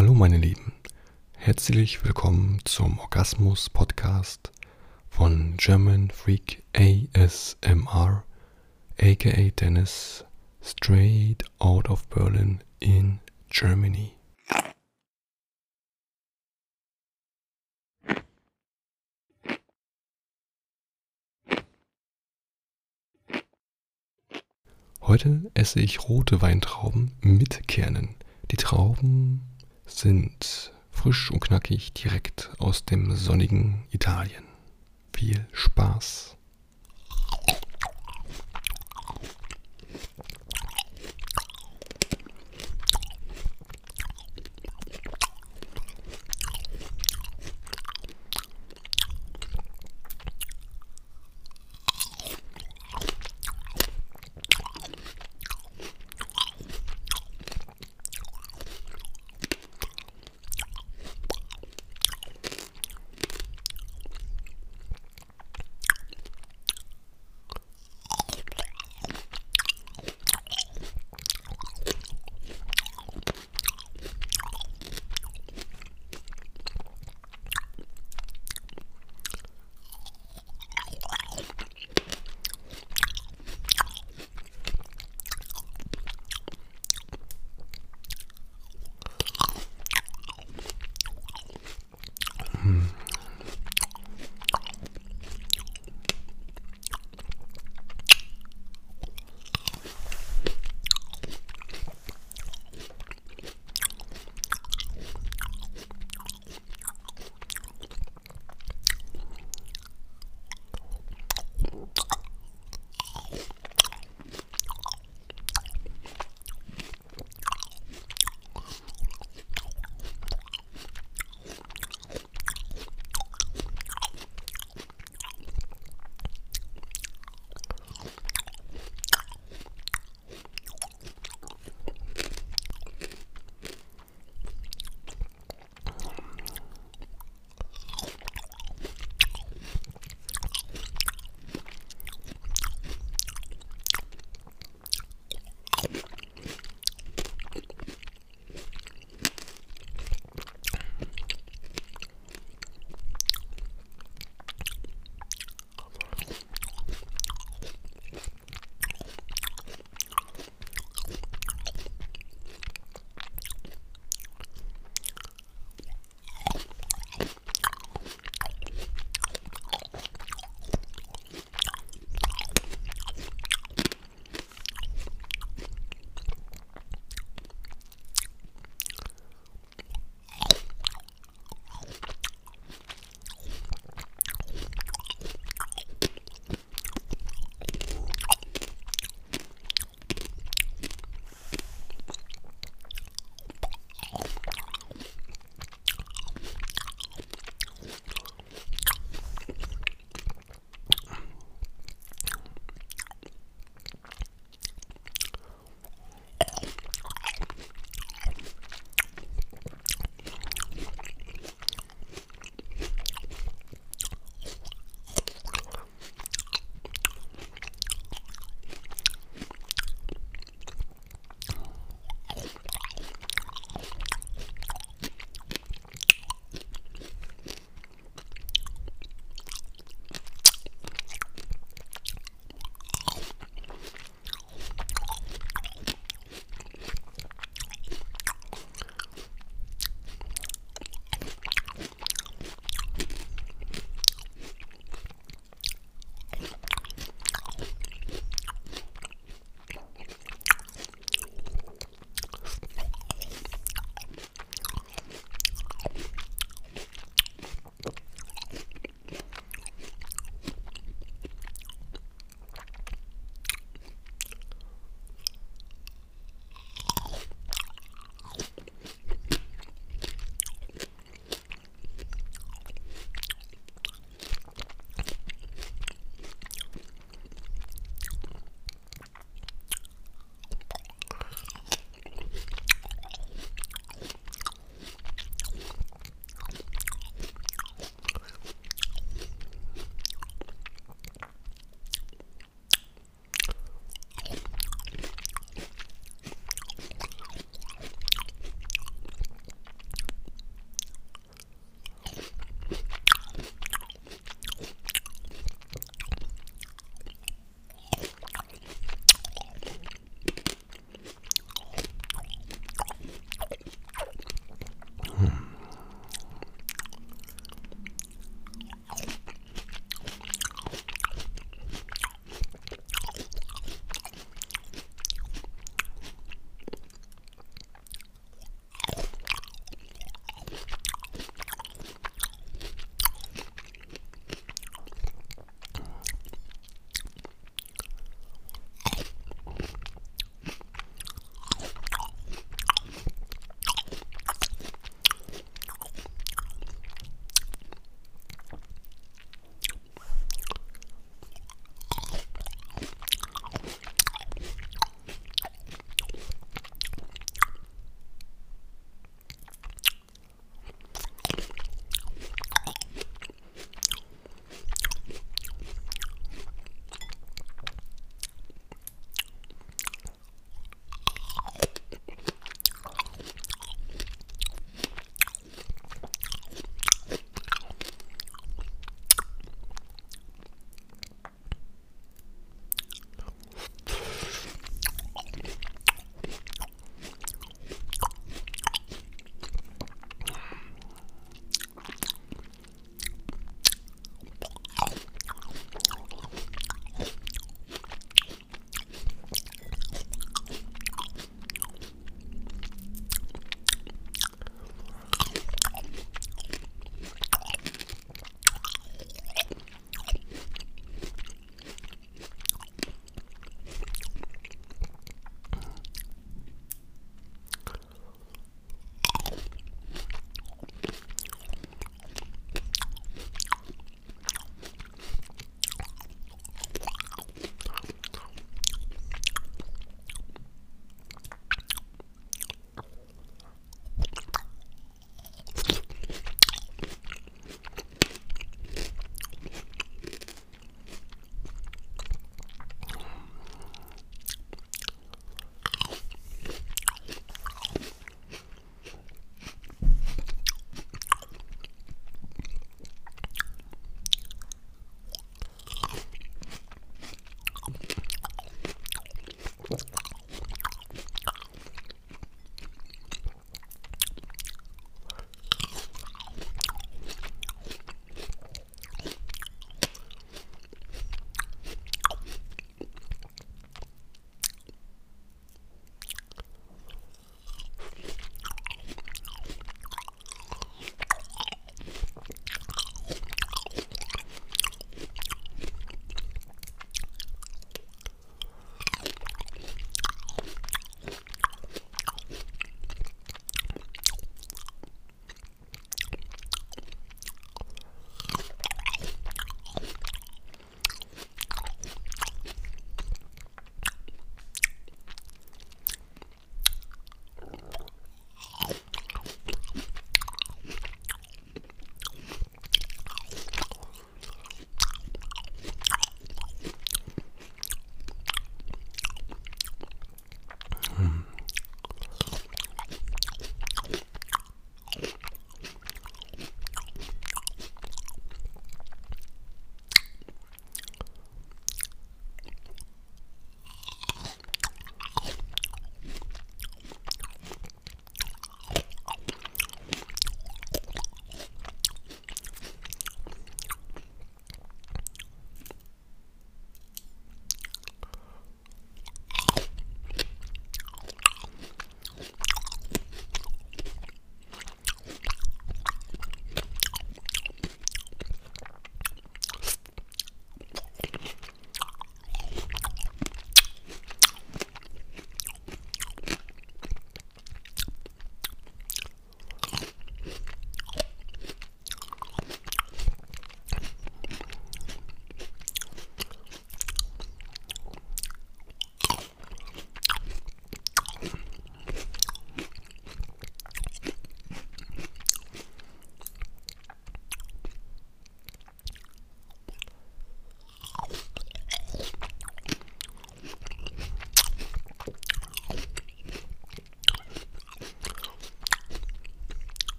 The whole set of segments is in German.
Hallo meine Lieben, herzlich willkommen zum Orgasmus Podcast von German Freak ASMR, aka Dennis, straight out of Berlin in Germany. Heute esse ich rote Weintrauben mit Kernen. Die Trauben sind frisch und knackig direkt aus dem sonnigen Italien. Viel Spaß!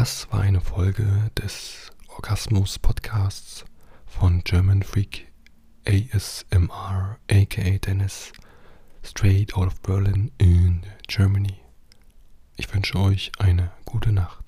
Das war eine Folge des Orgasmus Podcasts von German Freak ASMR, aka Dennis, straight out of Berlin in Germany. Ich wünsche euch eine gute Nacht.